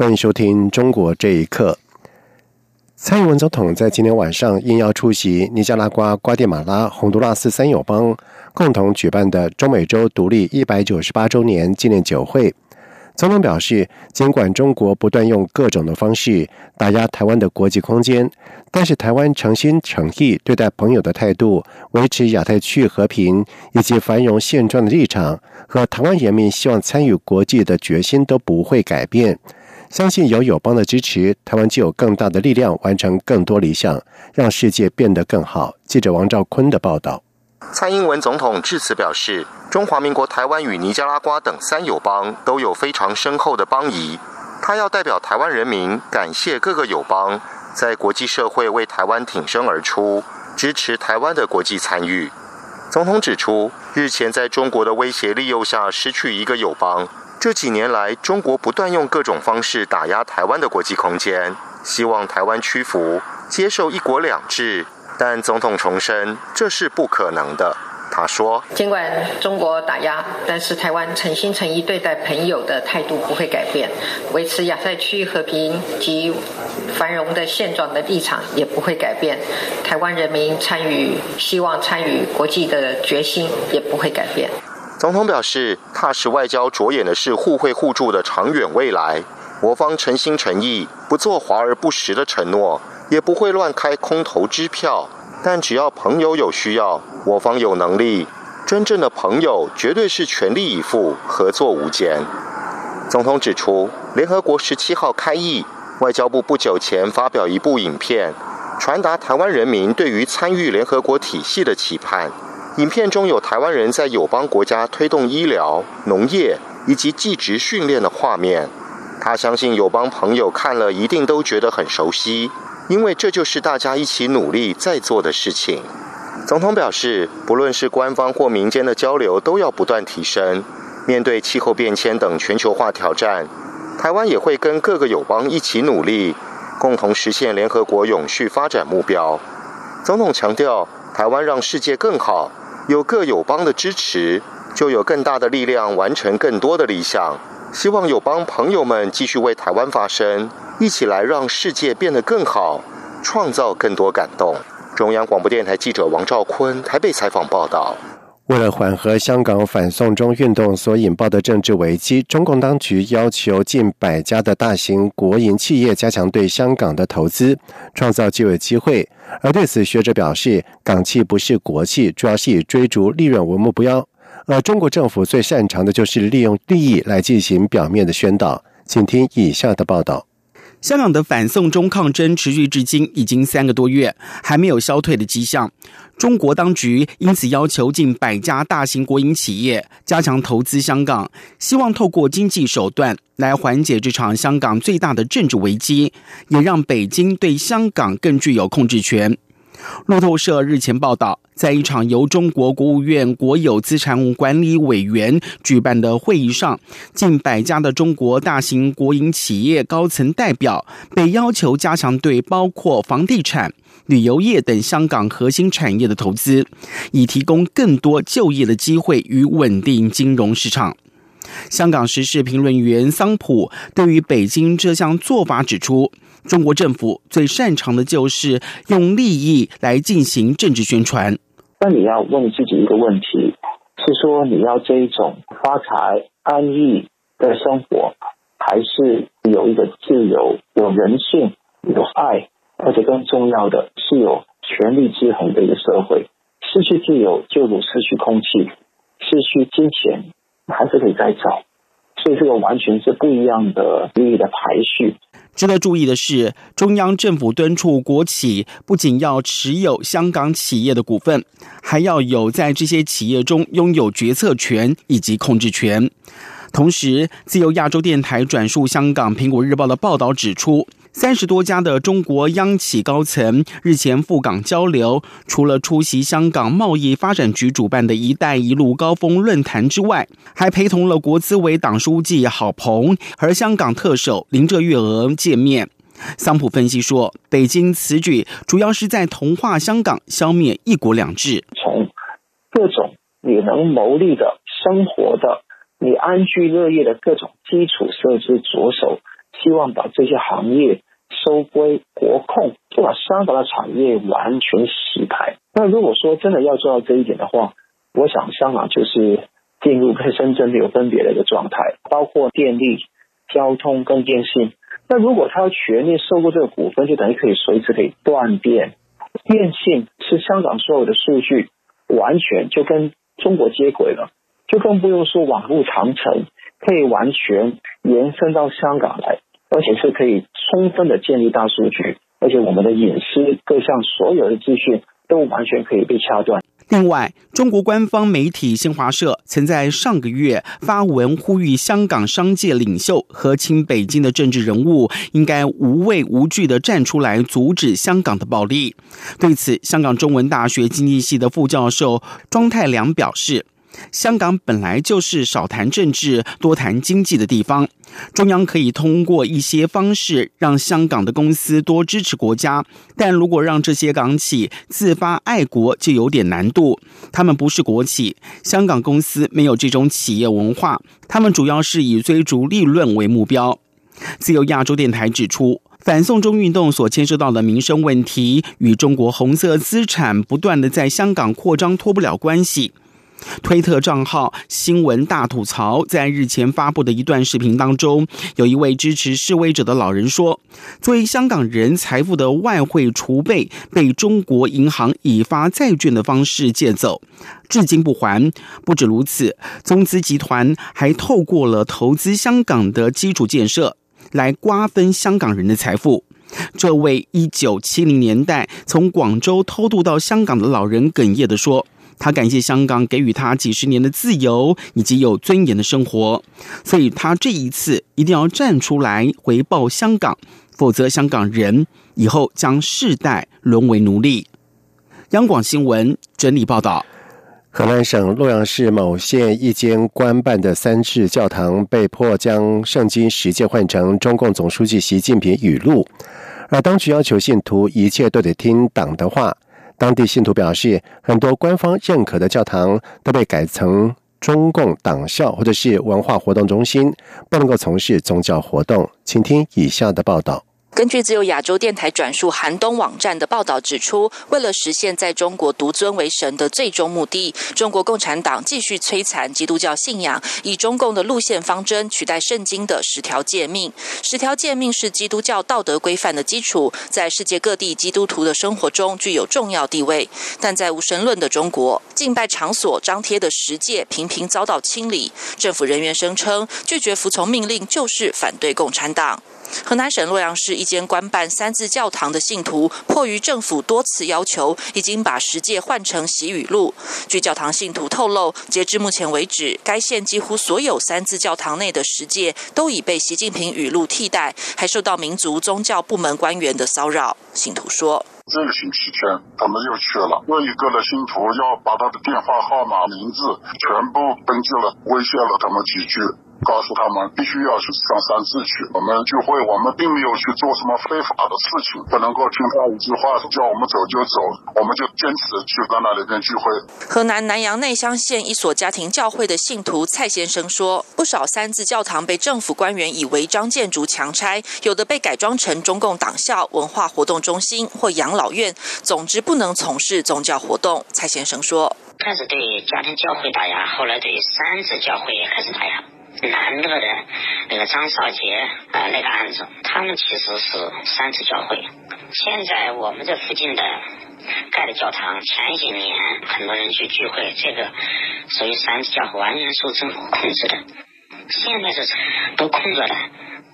欢迎收听《中国这一刻》。蔡英文总统在今天晚上应邀出席尼加拉瓜、瓜地马拉、洪都拉斯三友邦共同举办的中美洲独立一百九十八周年纪念酒会。总统表示，尽管中国不断用各种的方式打压台湾的国际空间，但是台湾诚心诚意对待朋友的态度、维持亚太区域和平以及繁荣现状的立场和台湾人民希望参与国际的决心都不会改变。相信有友邦的支持，台湾就有更大的力量完成更多理想，让世界变得更好。记者王兆坤的报道。蔡英文总统致辞表示，中华民国台湾与尼加拉瓜等三友邦都有非常深厚的邦谊。他要代表台湾人民感谢各个友邦在国际社会为台湾挺身而出，支持台湾的国际参与。总统指出，日前在中国的威胁利诱下失去一个友邦，这几年来中国不断用各种方式打压台湾的国际空间，希望台湾屈服，接受一国两制。但总统重申，这是不可能的。他说：“尽管中国打压，但是台湾诚心诚意对待朋友的态度不会改变，维持亚太区域和平及繁荣的现状的立场也不会改变。台湾人民参与、希望参与国际的决心也不会改变。”总统表示：“踏实外交着眼的是互惠互助的长远未来。我方诚心诚意，不做华而不实的承诺。”也不会乱开空头支票，但只要朋友有需要，我方有能力，真正的朋友绝对是全力以赴、合作无间。总统指出，联合国十七号开议，外交部不久前发表一部影片，传达台湾人民对于参与联合国体系的期盼。影片中有台湾人在友邦国家推动医疗、农业以及技职训练的画面，他相信友邦朋友看了一定都觉得很熟悉。因为这就是大家一起努力在做的事情。总统表示，不论是官方或民间的交流，都要不断提升。面对气候变迁等全球化挑战，台湾也会跟各个友邦一起努力，共同实现联合国永续发展目标。总统强调，台湾让世界更好，有各友邦的支持，就有更大的力量完成更多的理想。希望友邦朋友们继续为台湾发声。一起来让世界变得更好，创造更多感动。中央广播电台记者王兆坤台北采访报道。为了缓和香港反送中运动所引爆的政治危机，中共当局要求近百家的大型国营企业加强对香港的投资，创造就业机会。而对此，学者表示，港企不是国企，主要是以追逐利润为目标。而中国政府最擅长的就是利用利益来进行表面的宣导。请听以下的报道。香港的反送中抗争持续至今已经三个多月，还没有消退的迹象。中国当局因此要求近百家大型国营企业加强投资香港，希望透过经济手段来缓解这场香港最大的政治危机，也让北京对香港更具有控制权。路透社日前报道，在一场由中国国务院国有资产管理委员举办的会议上，近百家的中国大型国营企业高层代表被要求加强对包括房地产、旅游业等香港核心产业的投资，以提供更多就业的机会与稳定金融市场。香港时事评论员桑普对于北京这项做法指出。中国政府最擅长的就是用利益来进行政治宣传。那你要问自己一个问题：是说你要这一种发财、安逸的生活，还是有一个自由、有人性、有爱，而且更重要的是有权力制衡的一个社会？失去自由就如失去空气，失去金钱还是可以再找。所以这个完全是不一样的利益的排序。值得注意的是，中央政府敦促国企不仅要持有香港企业的股份，还要有在这些企业中拥有决策权以及控制权。同时，自由亚洲电台转述香港《苹果日报》的报道指出，三十多家的中国央企高层日前赴港交流，除了出席香港贸易发展局主办的一带一路高峰论坛之外，还陪同了国资委党书记郝鹏和香港特首林郑月娥见面。桑普分析说，北京此举主要是在同化香港，消灭“一国两制”。从各种你能谋利的生活的、你安居乐业的各种基础设施着手。希望把这些行业收归国控，就把香港的产业完全洗牌。那如果说真的要做到这一点的话，我想香港就是进入跟深圳没有分别的一个状态，包括电力、交通跟电信。那如果他要全面收购这个股份，就等于可以随时可以断电。电信是香港所有的数据完全就跟中国接轨了，就更不用说网络长城可以完全延伸到香港来。而且是可以充分的建立大数据，而且我们的隐私各项所有的资讯都完全可以被掐断。另外，中国官方媒体新华社曾在上个月发文呼吁香港商界领袖和亲北京的政治人物应该无畏无惧的站出来阻止香港的暴力。对此，香港中文大学经济系的副教授庄太良表示。香港本来就是少谈政治、多谈经济的地方，中央可以通过一些方式让香港的公司多支持国家，但如果让这些港企自发爱国，就有点难度。他们不是国企，香港公司没有这种企业文化，他们主要是以追逐利润为目标。自由亚洲电台指出，反送中运动所牵涉到的民生问题，与中国红色资产不断的在香港扩张脱不了关系。推特账号“新闻大吐槽”在日前发布的一段视频当中，有一位支持示威者的老人说：“作为香港人，财富的外汇储备被中国银行以发债券的方式借走，至今不还。不止如此，中资集团还透过了投资香港的基础建设来瓜分香港人的财富。”这位一九七零年代从广州偷渡到香港的老人哽咽地说。他感谢香港给予他几十年的自由以及有尊严的生活，所以他这一次一定要站出来回报香港，否则香港人以后将世代沦为奴隶。央广新闻整理报道：河南省洛阳市某县一间官办的三世教堂被迫将圣经十诫换成中共总书记习近平语录，而当局要求信徒一切都得听党的话。当地信徒表示，很多官方认可的教堂都被改成中共党校或者是文化活动中心，不能够从事宗教活动。请听以下的报道。根据自由亚洲电台转述韩东网站的报道指出，为了实现在中国独尊为神的最终目的，中国共产党继续摧残基督教信仰，以中共的路线方针取代圣经的十条诫命。十条诫命是基督教道德规范的基础，在世界各地基督徒的生活中具有重要地位。但在无神论的中国，敬拜场所张贴的十诫频频遭到清理，政府人员声称拒绝服从命令就是反对共产党。河南省洛阳市一间官办三字教堂的信徒，迫于政府多次要求，已经把十诫换成习语录。据教堂信徒透露，截至目前为止，该县几乎所有三字教堂内的十诫都已被习近平语录替代，还受到民族宗教部门官员的骚扰。信徒说：“这个星期天，他们又去了，有一个的信徒要把他的电话号码、名字全部登记了，威胁了他们几句。”告诉他们必须要去上三次去。我们聚会，我们并没有去做什么非法的事情，不能够听他一句话叫我们走就走，我们就坚持去在那里边聚会。河南南阳内乡县一所家庭教会的信徒蔡先生说，不少三字教堂被政府官员以违章建筑强拆，有的被改装成中共党校、文化活动中心或养老院，总之不能从事宗教活动。蔡先生说，开始对家庭教会。打压，后来对三字教会。开始打压。南乐的那个张少杰啊，那个案子，他们其实是三次教会。现在我们这附近的盖的教堂，前几年很多人去聚会，这个属于三次教会，完全受政府控制的。现在是都空着的，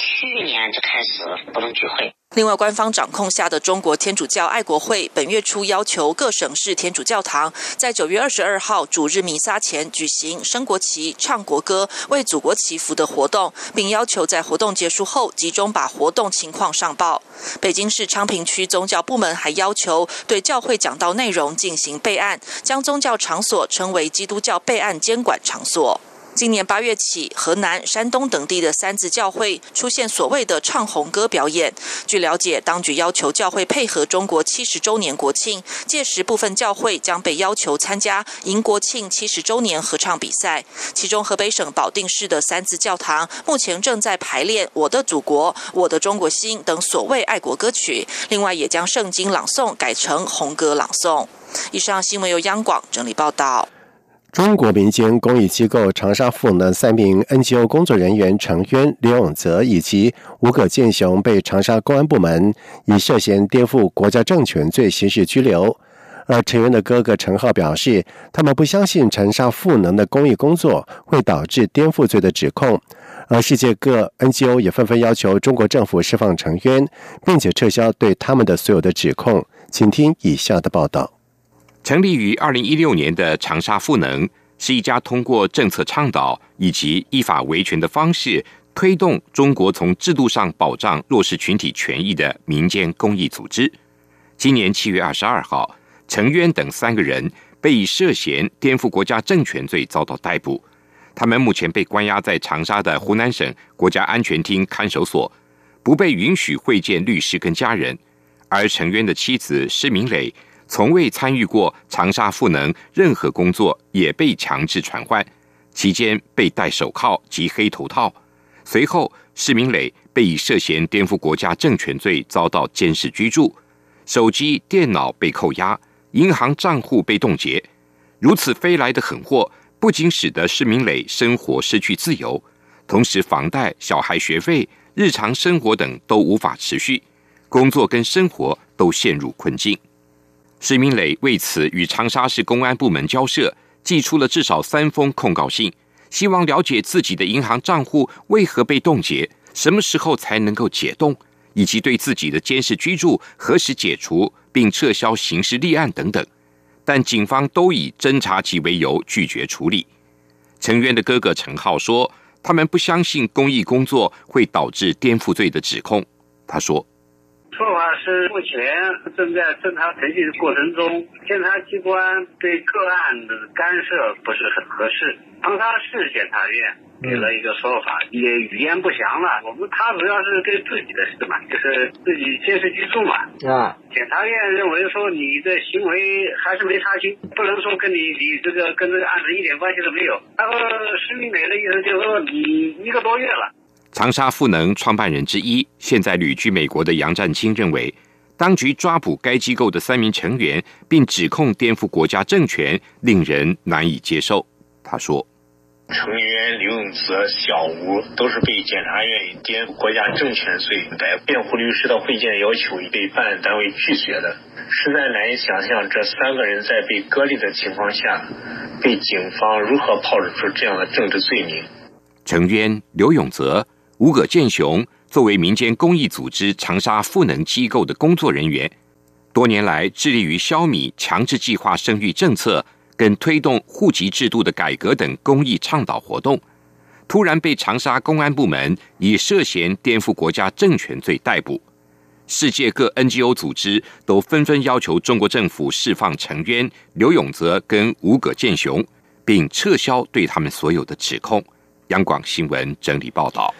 去年就开始不能聚会。另外，官方掌控下的中国天主教爱国会本月初要求各省市天主教堂在九月二十二号主日弥撒前举行升国旗、唱国歌、为祖国祈福的活动，并要求在活动结束后集中把活动情况上报。北京市昌平区宗教部门还要求对教会讲道内容进行备案，将宗教场所称为基督教备案监管场所。今年八月起，河南、山东等地的三自教会出现所谓的唱红歌表演。据了解，当局要求教会配合中国七十周年国庆，届时部分教会将被要求参加迎国庆七十周年合唱比赛。其中，河北省保定市的三自教堂目前正在排练《我的祖国》《我的中国心》等所谓爱国歌曲，另外也将圣经朗诵改成红歌朗诵。以上新闻由央广整理报道。中国民间公益机构长沙赋能三名 NGO 工作人员程渊、刘永泽以及吴葛建雄被长沙公安部门以涉嫌颠覆国家政权罪刑事拘留。而陈渊的哥哥陈浩表示，他们不相信长沙赋能的公益工作会导致颠覆罪的指控。而世界各 NGO 也纷纷要求中国政府释放程渊，并且撤销对他们的所有的指控。请听以下的报道。成立于二零一六年的长沙赋能，是一家通过政策倡导以及依法维权的方式，推动中国从制度上保障弱势群体权益的民间公益组织。今年七月二十二号，程渊等三个人被以涉嫌颠覆国家政权罪遭到逮捕，他们目前被关押在长沙的湖南省国家安全厅看守所，不被允许会见律师跟家人。而陈渊的妻子施明磊。从未参与过长沙赋能任何工作，也被强制传唤，期间被戴手铐及黑头套。随后，施明磊被以涉嫌颠覆国家政权罪遭到监视居住，手机、电脑被扣押，银行账户被冻结。如此飞来的狠货，不仅使得施明磊生活失去自由，同时房贷、小孩学费、日常生活等都无法持续，工作跟生活都陷入困境。施明磊为此与长沙市公安部门交涉，寄出了至少三封控告信，希望了解自己的银行账户为何被冻结，什么时候才能够解冻，以及对自己的监视居住何时解除，并撤销刑事立案等等。但警方都以侦查期为由拒绝处理。陈渊的哥哥陈浩说：“他们不相信公益工作会导致颠覆罪的指控。”他说。说法是目前正在侦查程序的过程中，检察机关对个案的干涉不是很合适。长沙市检察院给了一个说法，也语言不详了。我们他主要是对自己的事嘛，就是自己监视居住嘛。啊，检察院认为说你的行为还是没查清，不能说跟你你这个跟这个案子一点关系都没有。然后施明磊的意思就是说你一个多月了。长沙赋能创办人之一、现在旅居美国的杨占清认为，当局抓捕该机构的三名成员，并指控颠覆国家政权，令人难以接受。他说：“成员刘永泽、小吴都是被检察院以颠覆国家政权罪逮捕，辩护律师的会见要求被办案单位拒绝的，实在难以想象这三个人在被隔离的情况下，被警方如何炮制出这样的政治罪名。”成渊、刘永泽。吴葛建雄作为民间公益组织长沙赋能机构的工作人员，多年来致力于消弭强制计划生育政策跟推动户籍制度的改革等公益倡导活动，突然被长沙公安部门以涉嫌颠覆国家政权罪逮捕。世界各 NGO 组织都纷纷要求中国政府释放陈渊、刘永泽跟吴葛建雄，并撤销对他们所有的指控。央广新闻整理报道。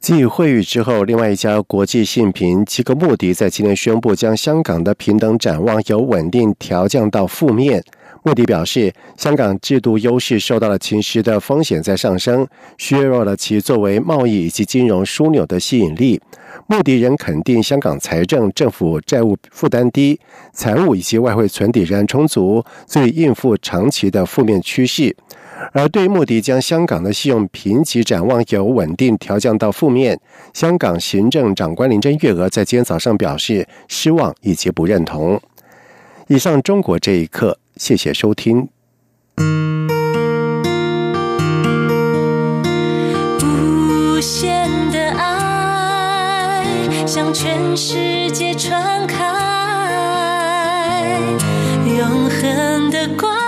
继会议之后，另外一家国际信评机构穆迪在今天宣布，将香港的平等展望由稳定调降到负面。穆迪表示，香港制度优势受到了侵蚀的风险在上升，削弱了其作为贸易以及金融枢纽的吸引力。穆迪仍肯定香港财政政府债务负担低，财务以及外汇存底仍然充足，足以应付长期的负面趋势。而对穆迪将香港的信用评级展望由稳定调降到负面，香港行政长官林郑月娥在今天早上表示失望以及不认同。以上中国这一刻，谢谢收听。无限的爱，向全世界传开，永恒的光。